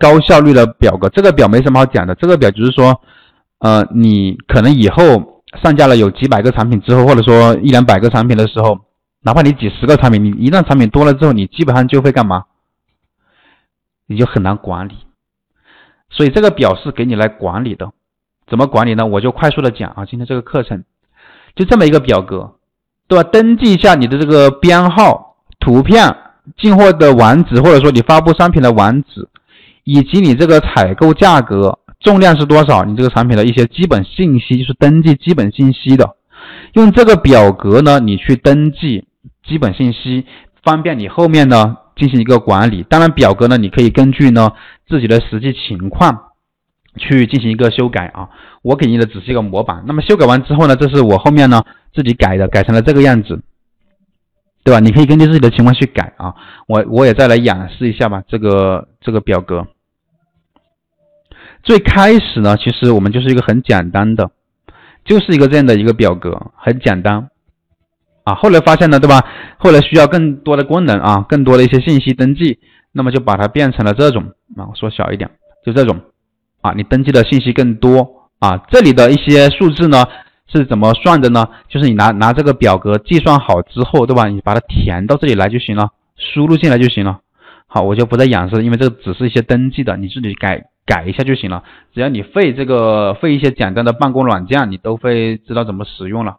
高效率的表格。这个表没什么好讲的，这个表就是说，呃，你可能以后上架了有几百个产品之后，或者说一两百个产品的时候，哪怕你几十个产品，你一旦产品多了之后，你基本上就会干嘛？你就很难管理。所以这个表是给你来管理的。怎么管理呢？我就快速的讲啊，今天这个课程就这么一个表格，对吧？登记一下你的这个编号、图片、进货的网址，或者说你发布商品的网址，以及你这个采购价格、重量是多少，你这个产品的一些基本信息，就是登记基本信息的。用这个表格呢，你去登记基本信息，方便你后面呢进行一个管理。当然，表格呢，你可以根据呢自己的实际情况。去进行一个修改啊，我给你的只是一个模板。那么修改完之后呢，这是我后面呢自己改的，改成了这个样子，对吧？你可以根据自己的情况去改啊。我我也再来演示一下吧，这个这个表格。最开始呢，其实我们就是一个很简单的，就是一个这样的一个表格，很简单啊。后来发现呢，对吧？后来需要更多的功能啊，更多的一些信息登记，那么就把它变成了这种啊，我缩小一点，就这种。啊，你登记的信息更多啊，这里的一些数字呢是怎么算的呢？就是你拿拿这个表格计算好之后，对吧？你把它填到这里来就行了，输入进来就行了。好，我就不再演示，因为这只是一些登记的，你自己改改一下就行了。只要你会这个会一些简单的办公软件，你都会知道怎么使用了。